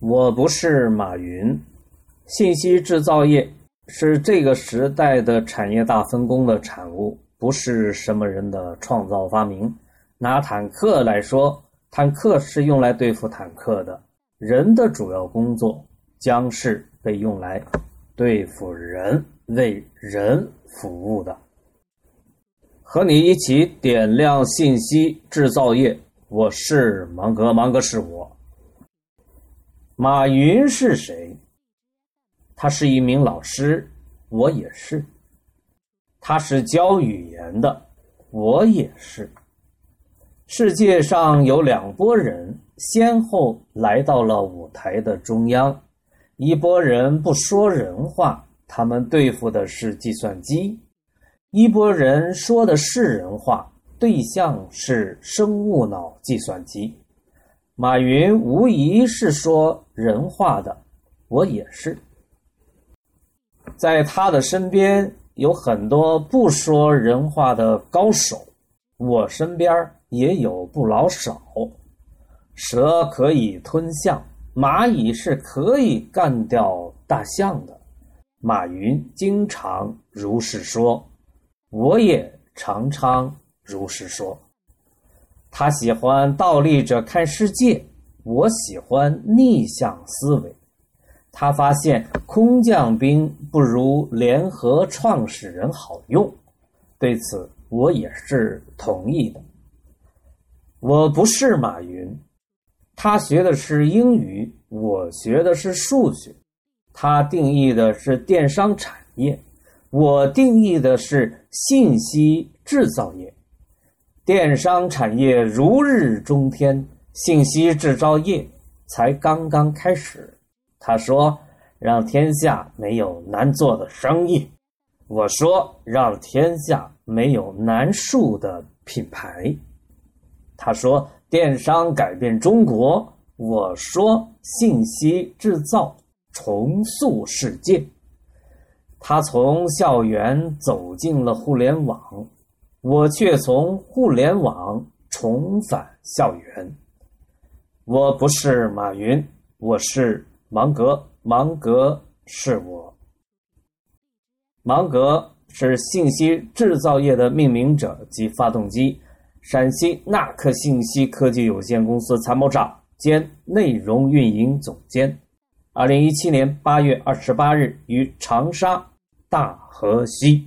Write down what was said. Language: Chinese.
我不是马云。信息制造业是这个时代的产业大分工的产物，不是什么人的创造发明。拿坦克来说，坦克是用来对付坦克的，人的主要工作将是被用来对付人，为人服务的。和你一起点亮信息制造业，我是芒格，芒格是我。马云是谁？他是一名老师，我也是。他是教语言的，我也是。世界上有两拨人先后来到了舞台的中央，一拨人不说人话，他们对付的是计算机；一拨人说的是人话，对象是生物脑计算机。马云无疑是说人话的，我也是。在他的身边有很多不说人话的高手，我身边也有不老少。蛇可以吞象，蚂蚁是可以干掉大象的。马云经常如是说，我也常常如是说。他喜欢倒立着看世界，我喜欢逆向思维。他发现空降兵不如联合创始人好用，对此我也是同意的。我不是马云，他学的是英语，我学的是数学。他定义的是电商产业，我定义的是信息制造业。电商产业如日中天，信息制造业才刚刚开始。他说：“让天下没有难做的生意。”我说：“让天下没有难树的品牌。”他说：“电商改变中国。”我说：“信息制造重塑世界。”他从校园走进了互联网。我却从互联网重返校园。我不是马云，我是芒格，芒格是我。芒格是信息制造业的命名者及发动机，陕西纳克信息科技有限公司参谋长兼内容运营总监。二零一七年八月二十八日于长沙大河西。